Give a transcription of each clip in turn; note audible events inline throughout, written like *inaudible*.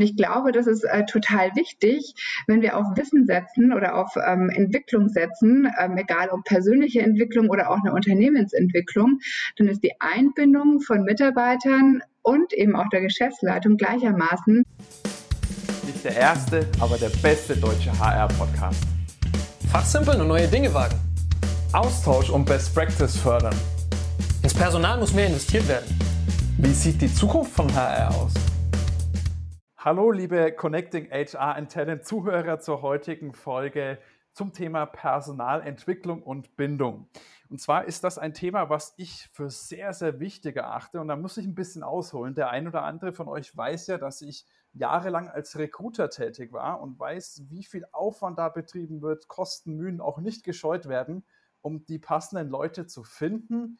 Ich glaube, das ist äh, total wichtig, wenn wir auf Wissen setzen oder auf ähm, Entwicklung setzen, ähm, egal ob persönliche Entwicklung oder auch eine Unternehmensentwicklung, dann ist die Einbindung von Mitarbeitern und eben auch der Geschäftsleitung gleichermaßen. Nicht der erste, aber der beste deutsche HR-Podcast. Fachsimpeln und neue Dinge wagen. Austausch und Best Practice fördern. Ins Personal muss mehr investiert werden. Wie sieht die Zukunft von HR aus? Hallo, liebe Connecting HR and Talent Zuhörer zur heutigen Folge zum Thema Personalentwicklung und Bindung. Und zwar ist das ein Thema, was ich für sehr, sehr wichtig erachte. Und da muss ich ein bisschen ausholen. Der ein oder andere von euch weiß ja, dass ich jahrelang als Recruiter tätig war und weiß, wie viel Aufwand da betrieben wird, Kosten, Mühen auch nicht gescheut werden, um die passenden Leute zu finden,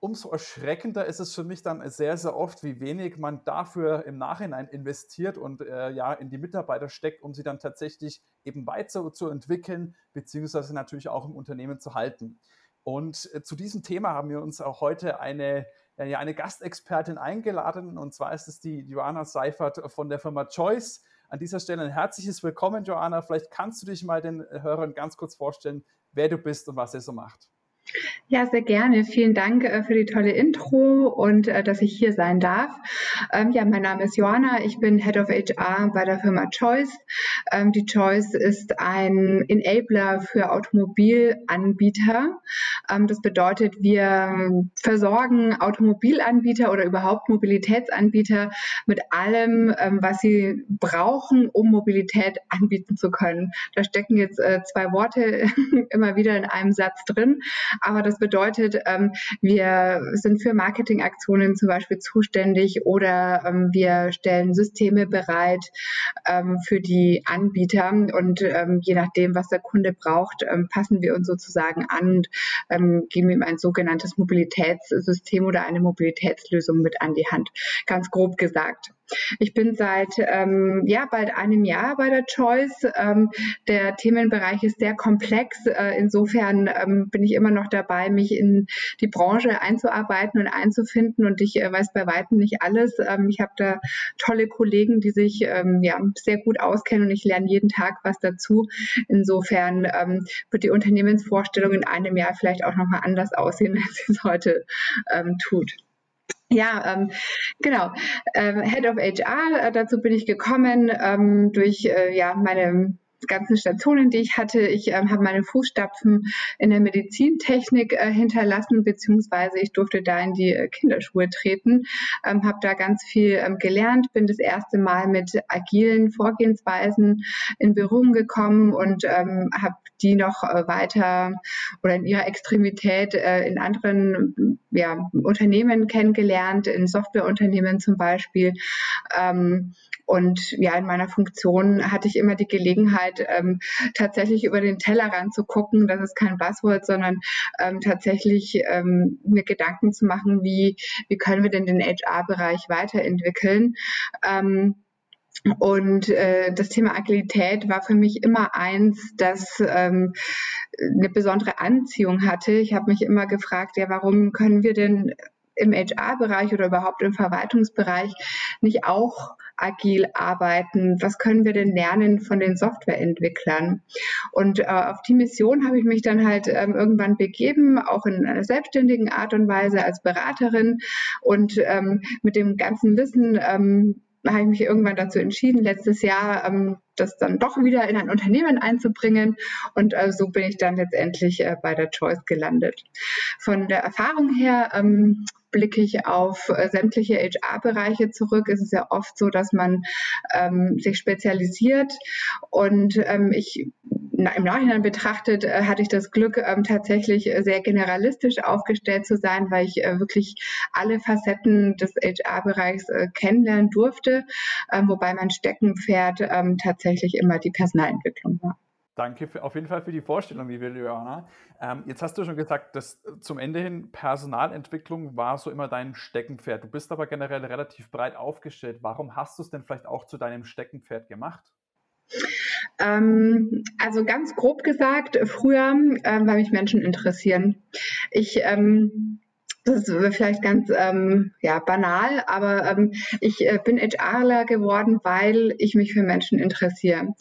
umso erschreckender ist es für mich dann sehr, sehr oft, wie wenig man dafür im Nachhinein investiert und äh, ja in die Mitarbeiter steckt, um sie dann tatsächlich eben weiter zu entwickeln, beziehungsweise natürlich auch im Unternehmen zu halten. Und äh, zu diesem Thema haben wir uns auch heute eine, äh, eine Gastexpertin eingeladen, und zwar ist es die Joanna Seifert von der Firma Choice. An dieser Stelle ein herzliches Willkommen, Joanna. Vielleicht kannst du dich mal den Hörern ganz kurz vorstellen, wer du bist und was ihr so macht. Ja, sehr gerne. Vielen Dank äh, für die tolle Intro und äh, dass ich hier sein darf. Ähm, ja, mein Name ist Joanna. Ich bin Head of HR bei der Firma Choice. Ähm, die Choice ist ein Enabler für Automobilanbieter. Ähm, das bedeutet, wir versorgen Automobilanbieter oder überhaupt Mobilitätsanbieter mit allem, was sie brauchen, um Mobilität anbieten zu können. Da stecken jetzt äh, zwei Worte *laughs* immer wieder in einem Satz drin. Aber das bedeutet, ähm, wir sind für Marketingaktionen zum Beispiel zuständig oder ähm, wir stellen Systeme bereit ähm, für die Anbieter und ähm, je nachdem, was der Kunde braucht, ähm, passen wir uns sozusagen an und ähm, geben ihm ein sogenanntes Mobilitätssystem oder eine Mobilitätslösung mit an die Hand. Ganz grob gesagt. Ich bin seit ähm, ja, bald einem Jahr bei der Choice. Ähm, der Themenbereich ist sehr komplex. Äh, insofern ähm, bin ich immer noch dabei, mich in die Branche einzuarbeiten und einzufinden. Und ich äh, weiß bei weitem nicht alles. Ähm, ich habe da tolle Kollegen, die sich ähm, ja, sehr gut auskennen und ich lerne jeden Tag was dazu. Insofern ähm, wird die Unternehmensvorstellung in einem Jahr vielleicht auch nochmal anders aussehen, *laughs* als es heute tut. Ja, ähm, genau. Ähm, Head of HR, äh, dazu bin ich gekommen ähm, durch äh, ja meine ganzen Stationen, die ich hatte. Ich ähm, habe meine Fußstapfen in der Medizintechnik äh, hinterlassen, beziehungsweise ich durfte da in die äh, Kinderschuhe treten, ähm, habe da ganz viel ähm, gelernt, bin das erste Mal mit agilen Vorgehensweisen in Berührung gekommen und ähm, habe die noch äh, weiter oder in ihrer Extremität äh, in anderen ja, Unternehmen kennengelernt, in Softwareunternehmen zum Beispiel. Und ja, in meiner Funktion hatte ich immer die Gelegenheit, ähm, tatsächlich über den Tellerrand zu gucken. Das ist kein Buzzword, sondern ähm, tatsächlich ähm, mir Gedanken zu machen, wie, wie können wir denn den HR-Bereich weiterentwickeln. Ähm, und äh, das Thema Agilität war für mich immer eins, das ähm, eine besondere Anziehung hatte. Ich habe mich immer gefragt, ja, warum können wir denn im HR-Bereich oder überhaupt im Verwaltungsbereich nicht auch agil arbeiten? Was können wir denn lernen von den Softwareentwicklern? Und äh, auf die Mission habe ich mich dann halt ähm, irgendwann begeben, auch in einer selbstständigen Art und Weise als Beraterin und ähm, mit dem ganzen Wissen ähm, habe ich mich irgendwann dazu entschieden, letztes Jahr ähm, das dann doch wieder in ein Unternehmen einzubringen. Und äh, so bin ich dann letztendlich äh, bei der Choice gelandet. Von der Erfahrung her ähm, blicke ich auf äh, sämtliche HR-Bereiche zurück, ist es ja oft so, dass man ähm, sich spezialisiert. Und ähm, ich na, im Nachhinein betrachtet äh, hatte ich das Glück, ähm, tatsächlich äh, sehr generalistisch aufgestellt zu sein, weil ich äh, wirklich alle Facetten des HR-Bereichs äh, kennenlernen durfte, ähm, wobei mein Steckenpferd ähm, tatsächlich immer die Personalentwicklung war. Danke für, auf jeden Fall für die Vorstellung, liebe Joanna. Ähm, jetzt hast du schon gesagt, dass zum Ende hin Personalentwicklung war so immer dein Steckenpferd. Du bist aber generell relativ breit aufgestellt. Warum hast du es denn vielleicht auch zu deinem Steckenpferd gemacht? Ähm, also ganz grob gesagt, früher, ähm, weil mich Menschen interessieren. Ich ähm, das ist vielleicht ganz ähm, ja, banal, aber ähm, ich äh, bin HRler geworden, weil ich mich für Menschen interessiere.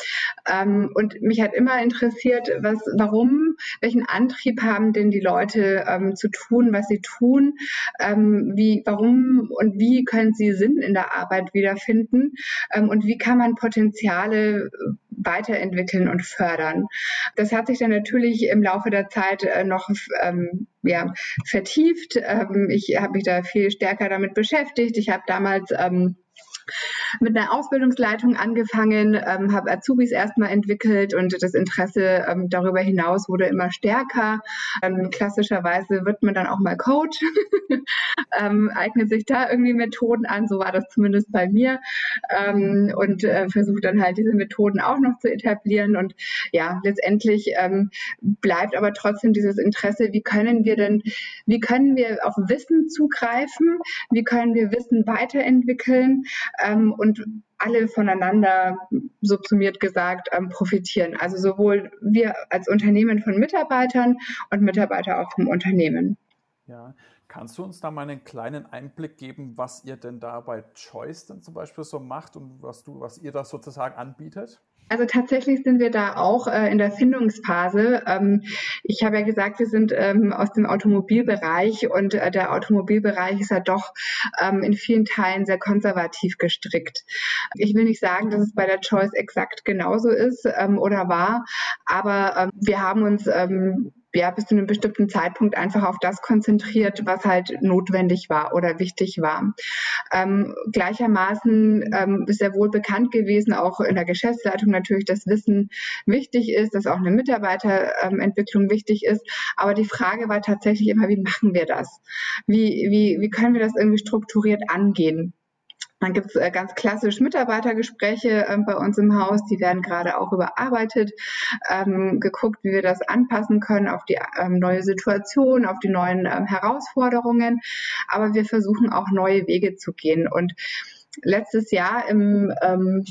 Ähm, und mich hat immer interessiert, was, warum, welchen Antrieb haben denn die Leute ähm, zu tun, was sie tun, ähm, wie, warum und wie können sie Sinn in der Arbeit wiederfinden ähm, und wie kann man Potenziale weiterentwickeln und fördern. Das hat sich dann natürlich im Laufe der Zeit äh, noch ähm, ja, vertieft. Ähm, ich habe mich da viel stärker damit beschäftigt. Ich habe damals ähm, mit einer Ausbildungsleitung angefangen, ähm, habe Azubis erstmal entwickelt und das Interesse ähm, darüber hinaus wurde immer stärker. Ähm, klassischerweise wird man dann auch mal Coach, *laughs* ähm, eignet sich da irgendwie Methoden an, so war das zumindest bei mir. Ähm, und äh, versucht dann halt diese Methoden auch noch zu etablieren. Und ja, letztendlich ähm, bleibt aber trotzdem dieses Interesse, wie können wir denn, wie können wir auf Wissen zugreifen, wie können wir Wissen weiterentwickeln, ähm, und alle voneinander subsumiert gesagt ähm, profitieren. Also sowohl wir als Unternehmen von Mitarbeitern und Mitarbeiter auch vom Unternehmen. Ja, kannst du uns da mal einen kleinen Einblick geben, was ihr denn da bei Choice dann zum Beispiel so macht und was du, was ihr da sozusagen anbietet? Also tatsächlich sind wir da auch äh, in der Findungsphase. Ähm, ich habe ja gesagt, wir sind ähm, aus dem Automobilbereich und äh, der Automobilbereich ist ja doch ähm, in vielen Teilen sehr konservativ gestrickt. Ich will nicht sagen, dass es bei der Choice exakt genauso ist ähm, oder war, aber ähm, wir haben uns ähm, ja, bis zu einem bestimmten Zeitpunkt einfach auf das konzentriert, was halt notwendig war oder wichtig war. Ähm, gleichermaßen ähm, ist ja wohl bekannt gewesen, auch in der Geschäftsleitung natürlich, dass Wissen wichtig ist, dass auch eine Mitarbeiterentwicklung wichtig ist. Aber die Frage war tatsächlich immer, wie machen wir das? Wie, wie, wie können wir das irgendwie strukturiert angehen? Dann gibt es äh, ganz klassisch Mitarbeitergespräche ähm, bei uns im Haus, die werden gerade auch überarbeitet, ähm, geguckt, wie wir das anpassen können auf die ähm, neue Situation, auf die neuen Herausforderungen. Aber wir versuchen auch neue Wege zu gehen. Und letztes Jahr im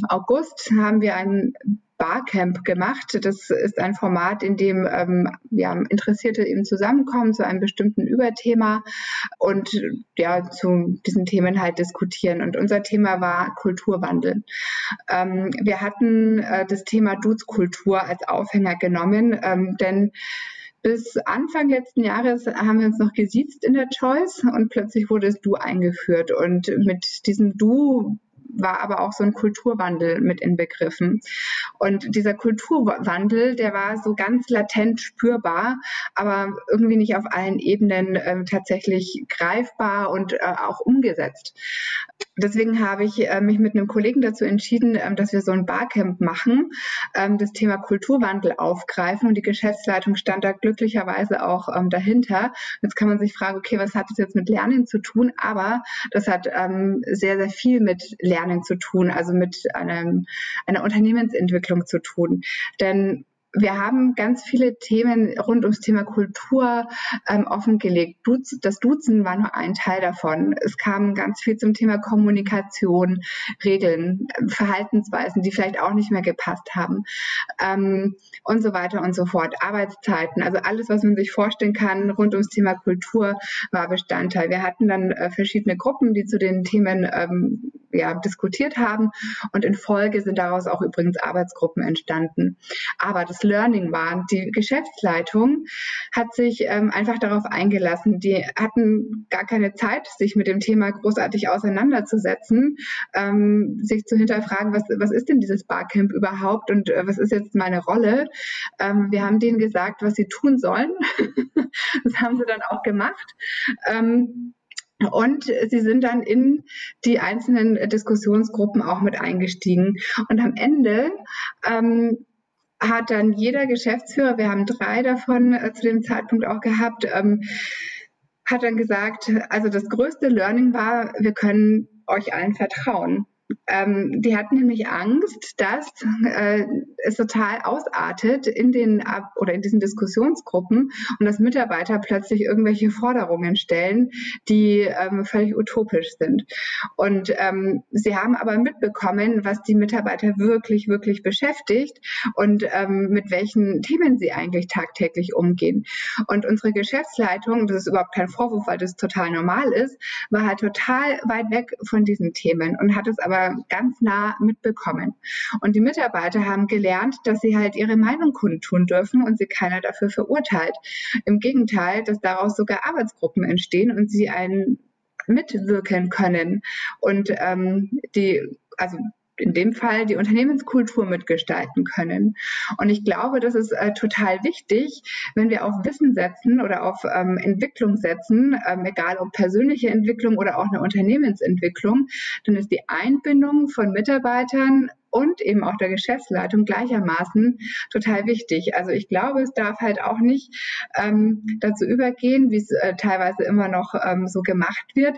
August haben wir ein Barcamp gemacht. Das ist ein Format, in dem ähm, ja, Interessierte eben zusammenkommen zu einem bestimmten Überthema und ja zu diesen Themen halt diskutieren. Und unser Thema war Kulturwandel. Ähm, wir hatten äh, das Thema Dutzkultur als Aufhänger genommen, ähm, denn bis Anfang letzten Jahres haben wir uns noch gesiezt in der Choice und plötzlich wurde es Du eingeführt. Und mit diesem Du war aber auch so ein Kulturwandel mit inbegriffen. Und dieser Kulturwandel, der war so ganz latent spürbar, aber irgendwie nicht auf allen Ebenen äh, tatsächlich greifbar und äh, auch umgesetzt. Deswegen habe ich äh, mich mit einem Kollegen dazu entschieden, ähm, dass wir so ein Barcamp machen, ähm, das Thema Kulturwandel aufgreifen und die Geschäftsleitung stand da glücklicherweise auch ähm, dahinter. Jetzt kann man sich fragen, okay, was hat das jetzt mit Lernen zu tun? Aber das hat sehr, sehr viel mit Lernen Lernen zu tun, also mit einem, einer Unternehmensentwicklung zu tun. Denn wir haben ganz viele Themen rund ums Thema Kultur ähm, offengelegt. Duz, das Duzen war nur ein Teil davon. Es kam ganz viel zum Thema Kommunikation, Regeln, Verhaltensweisen, die vielleicht auch nicht mehr gepasst haben ähm, und so weiter und so fort. Arbeitszeiten, also alles, was man sich vorstellen kann rund ums Thema Kultur, war Bestandteil. Wir hatten dann äh, verschiedene Gruppen, die zu den Themen ähm, ja, diskutiert haben und in Folge sind daraus auch übrigens Arbeitsgruppen entstanden. Aber das Learning war, die Geschäftsleitung hat sich ähm, einfach darauf eingelassen. Die hatten gar keine Zeit, sich mit dem Thema großartig auseinanderzusetzen, ähm, sich zu hinterfragen, was, was ist denn dieses Barcamp überhaupt und äh, was ist jetzt meine Rolle. Ähm, wir haben denen gesagt, was sie tun sollen. *laughs* das haben sie dann auch gemacht. Ähm, und sie sind dann in die einzelnen Diskussionsgruppen auch mit eingestiegen. Und am Ende ähm, hat dann jeder Geschäftsführer, wir haben drei davon äh, zu dem Zeitpunkt auch gehabt, ähm, hat dann gesagt, also das größte Learning war, wir können euch allen vertrauen. Ähm, die hatten nämlich Angst, dass äh, es total ausartet in den Ab oder in diesen Diskussionsgruppen und dass Mitarbeiter plötzlich irgendwelche Forderungen stellen, die ähm, völlig utopisch sind. Und ähm, sie haben aber mitbekommen, was die Mitarbeiter wirklich, wirklich beschäftigt und ähm, mit welchen Themen sie eigentlich tagtäglich umgehen. Und unsere Geschäftsleitung, das ist überhaupt kein Vorwurf, weil das total normal ist, war halt total weit weg von diesen Themen und hat es aber ganz nah mitbekommen. Und die Mitarbeiter haben gelernt, dass sie halt ihre Meinung kundtun dürfen und sie keiner dafür verurteilt. Im Gegenteil, dass daraus sogar Arbeitsgruppen entstehen und sie einen mitwirken können. Und ähm, die, also in dem Fall die Unternehmenskultur mitgestalten können. Und ich glaube, das ist äh, total wichtig, wenn wir auf Wissen setzen oder auf ähm, Entwicklung setzen, ähm, egal ob persönliche Entwicklung oder auch eine Unternehmensentwicklung, dann ist die Einbindung von Mitarbeitern und eben auch der Geschäftsleitung gleichermaßen total wichtig. Also ich glaube, es darf halt auch nicht ähm, dazu übergehen, wie es äh, teilweise immer noch ähm, so gemacht wird,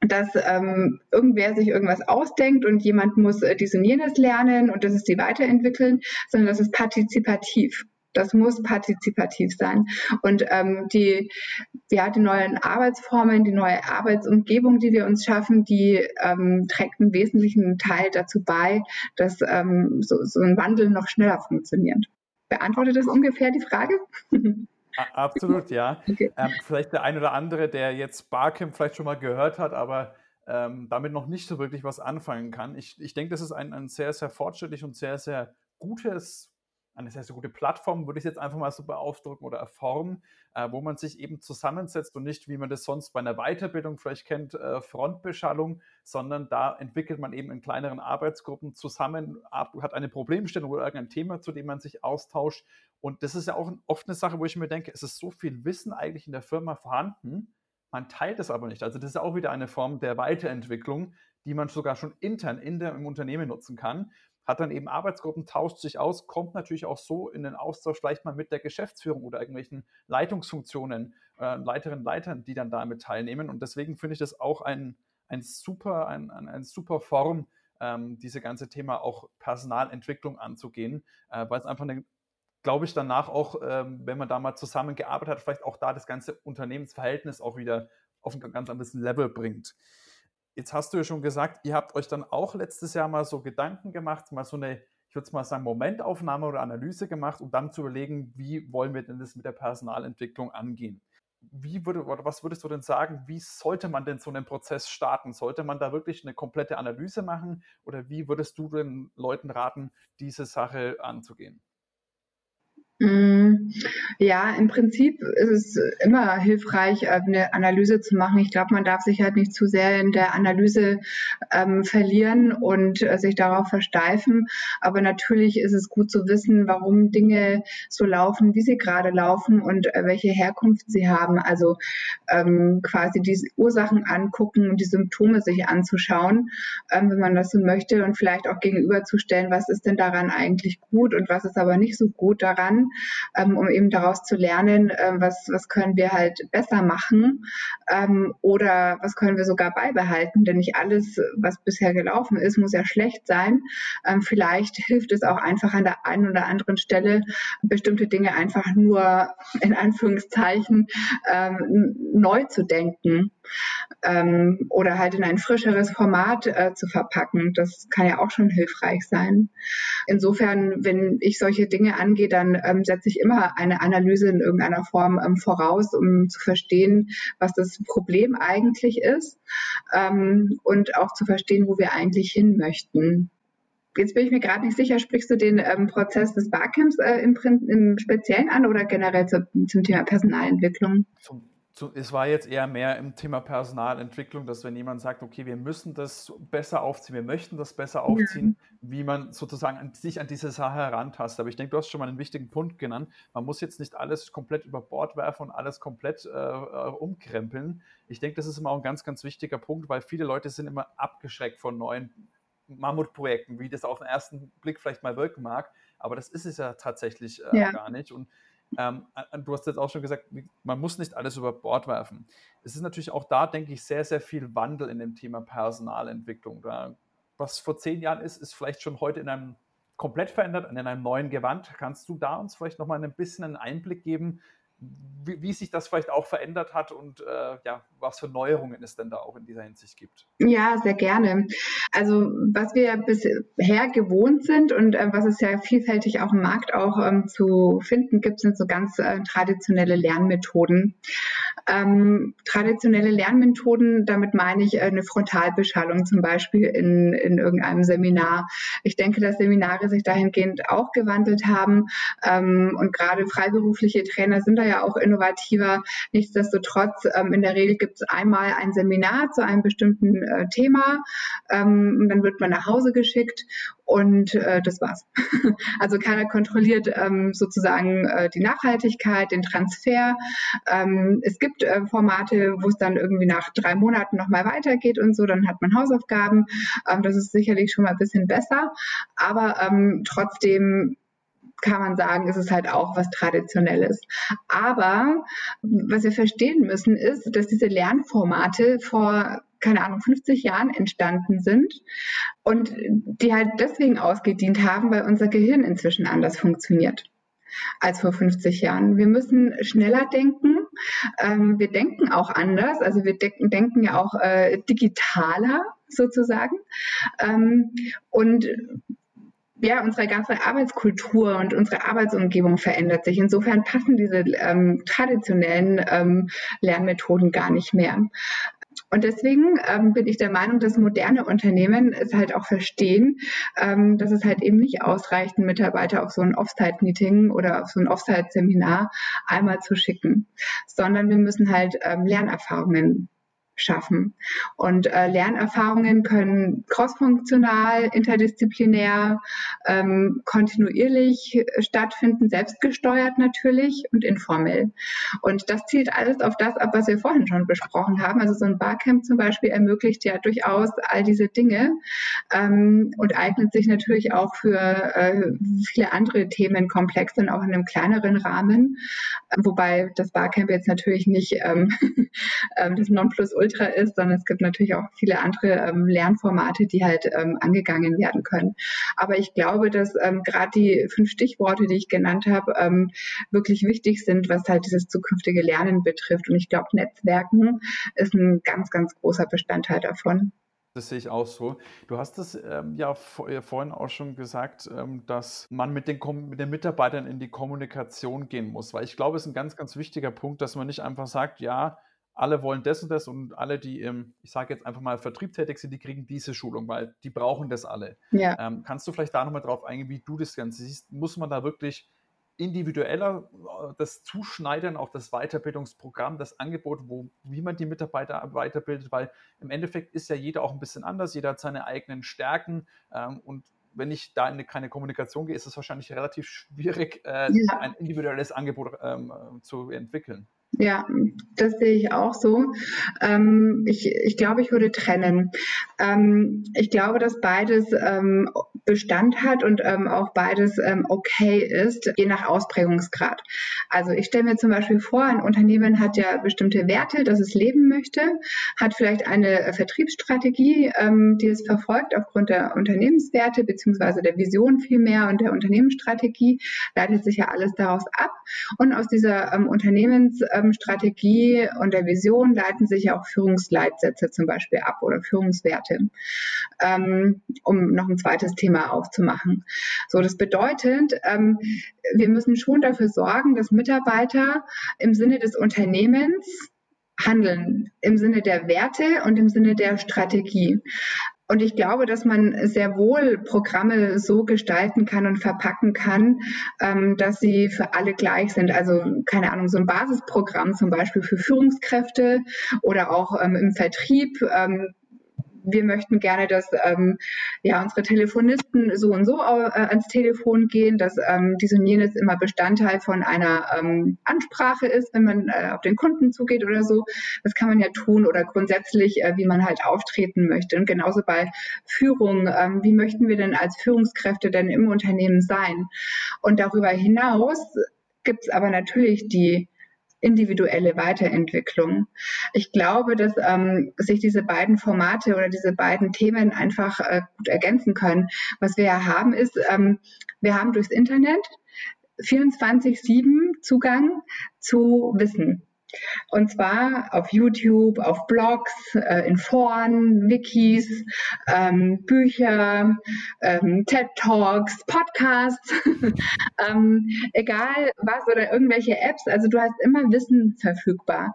dass ähm, irgendwer sich irgendwas ausdenkt und jemand muss äh, dies und jenes lernen und das ist die weiterentwickeln, sondern das ist partizipativ. Das muss partizipativ sein. Und ähm, die, ja, die neuen Arbeitsformen, die neue Arbeitsumgebung, die wir uns schaffen, die ähm, trägt einen wesentlichen Teil dazu bei, dass ähm, so, so ein Wandel noch schneller funktioniert. Beantwortet das ungefähr die Frage? *laughs* Absolut, ja. *laughs* Okay. Ähm, vielleicht der ein oder andere, der jetzt Barcamp vielleicht schon mal gehört hat, aber ähm, damit noch nicht so wirklich was anfangen kann. Ich, ich denke, das ist ein, ein sehr, sehr fortschrittlich und sehr, sehr gutes eine sehr, sehr gute Plattform, würde ich jetzt einfach mal so beaufdrücken oder Form, äh, wo man sich eben zusammensetzt und nicht, wie man das sonst bei einer Weiterbildung vielleicht kennt, äh, Frontbeschallung, sondern da entwickelt man eben in kleineren Arbeitsgruppen zusammen, hat eine Problemstellung oder irgendein Thema, zu dem man sich austauscht. Und das ist ja auch oft eine Sache, wo ich mir denke, es ist so viel Wissen eigentlich in der Firma vorhanden, man teilt es aber nicht. Also das ist auch wieder eine Form der Weiterentwicklung, die man sogar schon intern in der, im Unternehmen nutzen kann hat dann eben Arbeitsgruppen, tauscht sich aus, kommt natürlich auch so in den Austausch vielleicht mal mit der Geschäftsführung oder irgendwelchen Leitungsfunktionen, äh, Leiterinnen, Leitern, die dann damit teilnehmen. Und deswegen finde ich das auch ein, ein super, ein, ein, ein super Form, ähm, diese ganze Thema auch Personalentwicklung anzugehen, äh, weil es einfach eine glaube ich, danach auch, ähm, wenn man da mal zusammengearbeitet hat, vielleicht auch da das ganze Unternehmensverhältnis auch wieder auf ein ganz anderes Level bringt. Jetzt hast du ja schon gesagt, ihr habt euch dann auch letztes Jahr mal so Gedanken gemacht, mal so eine, ich würde mal sagen, Momentaufnahme oder Analyse gemacht, um dann zu überlegen, wie wollen wir denn das mit der Personalentwicklung angehen. Wie würde, oder was würdest du denn sagen, wie sollte man denn so einen Prozess starten? Sollte man da wirklich eine komplette Analyse machen oder wie würdest du den Leuten raten, diese Sache anzugehen? Mm, ja, im Prinzip ist es immer hilfreich, äh, eine Analyse zu machen. Ich glaube, man darf sich halt nicht zu sehr in der Analyse ähm, verlieren und äh, sich darauf versteifen. Aber natürlich ist es gut zu wissen, warum Dinge so laufen, wie sie gerade laufen und äh, welche Herkunft sie haben. Also ähm, quasi die Ursachen angucken und die Symptome sich anzuschauen, ähm, wenn man das so möchte und vielleicht auch gegenüberzustellen, was ist denn daran eigentlich gut und was ist aber nicht so gut daran ähm, um eben daraus zu lernen, äh, was, was können wir halt besser machen ähm, oder was können wir sogar beibehalten. Denn nicht alles, was bisher gelaufen ist, muss ja schlecht sein. Ähm, vielleicht hilft es auch einfach an der einen oder anderen Stelle, bestimmte Dinge einfach nur in Anführungszeichen ähm, neu zu denken ähm, oder halt in ein frischeres Format äh, zu verpacken. Das kann ja auch schon hilfreich sein. Insofern, wenn ich solche Dinge angehe, dann ähm, setze ich immer eine Analyse in irgendeiner Form ähm, voraus, um zu verstehen, was das Problem eigentlich ist ähm, und auch zu verstehen, wo wir eigentlich hin möchten. Jetzt bin ich mir gerade nicht sicher, sprichst du den ähm, Prozess des Barcamps äh, im, im, Speziellen an oder generell zu, zum Thema Personalentwicklung? Zum es war jetzt eher mehr im Thema Personalentwicklung, dass wenn jemand sagt, okay, wir müssen das besser aufziehen, wir möchten das besser aufziehen, ja. wie man sozusagen an, sich an diese Sache herantastet. Aber ich denke, du hast schon mal einen wichtigen Punkt genannt. Man muss jetzt nicht alles komplett über Bord werfen und alles komplett äh, äh, umkrempeln. Ich denke, das ist immer auch ein ganz, ganz wichtiger Punkt, weil viele Leute sind immer abgeschreckt von neuen Mammutprojekten, wie das auf den ersten Blick vielleicht mal wirken mag. Aber das ist es ja tatsächlich äh, ja. gar nicht. Und ähm, du hast jetzt auch schon gesagt, man muss nicht alles über Bord werfen. Es ist natürlich auch da, denke ich, sehr, sehr viel Wandel in dem Thema Personalentwicklung. Da was vor zehn Jahren ist, ist vielleicht schon heute in einem komplett verändert, in einem neuen Gewand. Kannst du da uns vielleicht noch mal ein bisschen einen Einblick geben, wie, wie, sich das vielleicht auch verändert hat und äh, ja, was für Neuerungen es denn da auch in dieser Hinsicht gibt. Ja, sehr gerne. Also was wir bisher gewohnt sind und äh, was es ja vielfältig auch im Markt auch ähm, zu finden gibt, sind so ganz äh, traditionelle Lernmethoden. Ähm, traditionelle Lernmethoden, damit meine ich äh, eine Frontalbeschallung zum Beispiel in, in irgendeinem Seminar. Ich denke, dass Seminare sich dahingehend auch gewandelt haben ähm, und gerade freiberufliche Trainer sind da ja auch innovativer. Nichtsdestotrotz, ähm, in der Regel gibt es einmal ein Seminar zu einem bestimmten äh, Thema. Ähm, dann wird man nach Hause geschickt und äh, das war's. *laughs* also keiner kontrolliert ähm, sozusagen äh, die Nachhaltigkeit, den Transfer. Ähm, es gibt äh, Formate, wo es dann irgendwie nach drei Monaten nochmal weitergeht und so, dann hat man Hausaufgaben. Ähm, das ist sicherlich schon mal ein bisschen besser, aber ähm, trotzdem kann man sagen, ist es halt auch was Traditionelles. Aber was wir verstehen müssen, ist, dass diese Lernformate vor keine Ahnung, 50 Jahren entstanden sind und die halt deswegen ausgedient haben, weil unser Gehirn inzwischen anders funktioniert als vor 50 Jahren. Wir müssen schneller denken. Ähm, wir denken auch anders. Also wir de denken ja auch äh, digitaler sozusagen. Ähm, und ja, unsere ganze Arbeitskultur und unsere Arbeitsumgebung verändert sich. Insofern passen diese ähm, traditionellen ähm, Lernmethoden gar nicht mehr. Und deswegen ähm, bin ich der Meinung, dass moderne Unternehmen es halt auch verstehen, ähm, dass es halt eben nicht ausreicht, einen Mitarbeiter auf so ein Offsite-Meeting oder auf so ein Offsite-Seminar einmal zu schicken, sondern wir müssen halt ähm, Lernerfahrungen schaffen. Und äh, Lernerfahrungen können crossfunktional, interdisziplinär, ähm, kontinuierlich stattfinden, selbstgesteuert natürlich und informell. Und das zielt alles auf das ab, was wir vorhin schon besprochen haben. Also so ein Barcamp zum Beispiel ermöglicht ja durchaus all diese Dinge ähm, und eignet sich natürlich auch für äh, viele andere Themenkomplexe und auch in einem kleineren Rahmen. Wobei das Barcamp jetzt natürlich nicht ähm, *laughs* ähm das Nonplusultra Ultra ist, sondern es gibt natürlich auch viele andere ähm, Lernformate, die halt ähm, angegangen werden können. Aber ich glaube, dass ähm, gerade die fünf Stichworte, die ich genannt habe, ähm, wirklich wichtig sind, was halt dieses zukünftige Lernen betrifft. Und ich glaube, Netzwerken ist ein ganz, ganz großer Bestandteil davon. Das sehe ich auch so. Du hast es ähm, ja vor, vorhin auch schon gesagt, ähm, dass man mit den, mit den Mitarbeitern in die Kommunikation gehen muss, weil ich glaube, es ist ein ganz, ganz wichtiger Punkt, dass man nicht einfach sagt, ja, alle wollen das und das und alle, die im, ich sage jetzt einfach mal, Vertrieb tätig sind, die kriegen diese Schulung, weil die brauchen das alle. Ja. Ähm, kannst du vielleicht da nochmal drauf eingehen, wie du das Ganze siehst? Muss man da wirklich individueller äh, das Zuschneidern auf das Weiterbildungsprogramm, das Angebot, wo, wie man die Mitarbeiter weiterbildet, weil im Endeffekt ist ja jeder auch ein bisschen anders, jeder hat seine eigenen Stärken ähm, und wenn ich da in keine Kommunikation gehe, ist es wahrscheinlich relativ schwierig, äh, ja. ein individuelles Angebot ähm, äh, zu entwickeln. Ja, das sehe ich auch so. Ähm, ich, ich glaube, ich würde trennen. Ähm, ich glaube, dass beides ähm, Bestand hat und ähm, auch beides ähm, okay ist, je nach Ausprägungsgrad. Also ich stelle mir zum Beispiel vor, ein Unternehmen hat ja bestimmte Werte, das es leben möchte, hat vielleicht eine Vertriebsstrategie, ähm, die es verfolgt aufgrund der Unternehmenswerte beziehungsweise der Vision vielmehr und der Unternehmensstrategie, leitet sich ja alles daraus ab. Und aus dieser Unternehmens ähm, Strategie und der Vision leiten sich ja auch Führungsleitsätze zum Beispiel ab oder Führungswerte, ähm, um noch ein zweites Thema aufzumachen. So, das bedeutet, ähm, wir müssen schon dafür sorgen, dass Mitarbeiter im Sinne des Unternehmens handeln im Sinne der Werte und im Sinne der Strategie. Und ich glaube, dass man sehr wohl Programme so gestalten kann und verpacken kann, ähm, dass sie für alle gleich sind. Also keine Ahnung, so ein Basisprogramm zum Beispiel für Führungskräfte oder auch ähm, im Vertrieb. Wir möchten gerne, dass ähm, ja unsere Telefonisten so und so äh, ans Telefon gehen, dass ähm, dies und jenes immer Bestandteil von einer ähm, Ansprache ist, wenn man äh, auf den Kunden zugeht oder so. Das kann man ja tun oder grundsätzlich, äh, wie man halt auftreten möchte. Und genauso bei Führung, ähm, wie möchten wir denn als Führungskräfte denn im Unternehmen sein? Und darüber hinaus gibt es aber natürlich die individuelle Weiterentwicklung. Ich glaube, dass ähm, sich diese beiden Formate oder diese beiden Themen einfach äh, gut ergänzen können. Was wir ja haben, ist, ähm, wir haben durchs Internet 24-7 Zugang zu Wissen. Und zwar auf YouTube, auf Blogs, äh, in Foren, Wikis, ähm, Bücher, ähm, TED Talks, Podcasts, *laughs* ähm, egal was oder irgendwelche Apps. Also du hast immer Wissen verfügbar.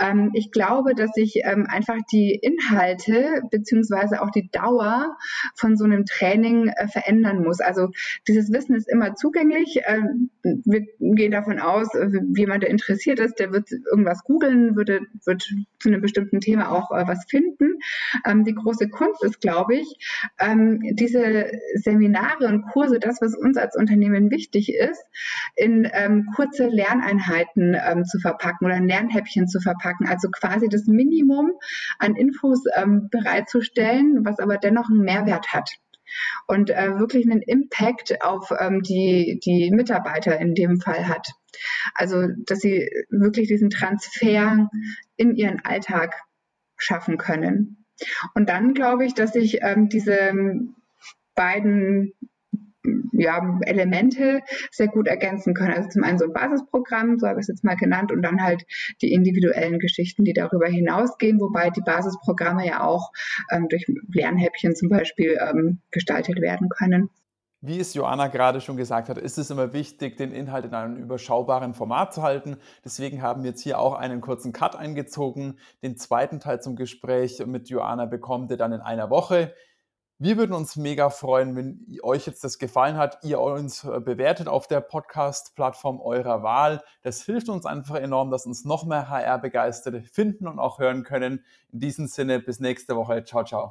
Ähm, ich glaube, dass sich ähm, einfach die Inhalte beziehungsweise auch die Dauer von so einem Training äh, verändern muss. Also dieses Wissen ist immer zugänglich. Ähm, wir gehen davon aus, jemand, der interessiert ist, der wird irgendwas googeln, würde, wird zu einem bestimmten Thema auch äh, was finden. Ähm, die große Kunst ist, glaube ich, ähm, diese Seminare und Kurse, das, was uns als Unternehmen wichtig ist, in ähm, kurze Lerneinheiten ähm, zu verpacken oder Lernhäppchen zu verpacken. Also quasi das Minimum an Infos ähm, bereitzustellen, was aber dennoch einen Mehrwert hat und äh, wirklich einen Impact auf ähm, die, die Mitarbeiter in dem Fall hat. Also, dass sie wirklich diesen Transfer in ihren Alltag schaffen können. Und dann glaube ich, dass sich ähm, diese beiden ja, Elemente sehr gut ergänzen können. Also zum einen so ein Basisprogramm, so habe ich es jetzt mal genannt, und dann halt die individuellen Geschichten, die darüber hinausgehen, wobei die Basisprogramme ja auch ähm, durch Lernhäppchen zum Beispiel ähm, gestaltet werden können. Wie es Joanna gerade schon gesagt hat, ist es immer wichtig, den Inhalt in einem überschaubaren Format zu halten. Deswegen haben wir jetzt hier auch einen kurzen Cut eingezogen. Den zweiten Teil zum Gespräch mit Joanna bekommt ihr dann in einer Woche. Wir würden uns mega freuen, wenn euch jetzt das gefallen hat, ihr uns äh, bewertet auf der Podcast-Plattform eurer Wahl. Das hilft uns einfach enorm, dass uns noch mehr HR-Begeisterte finden und auch hören können. In diesem Sinne, bis nächste Woche. Ciao, ciao.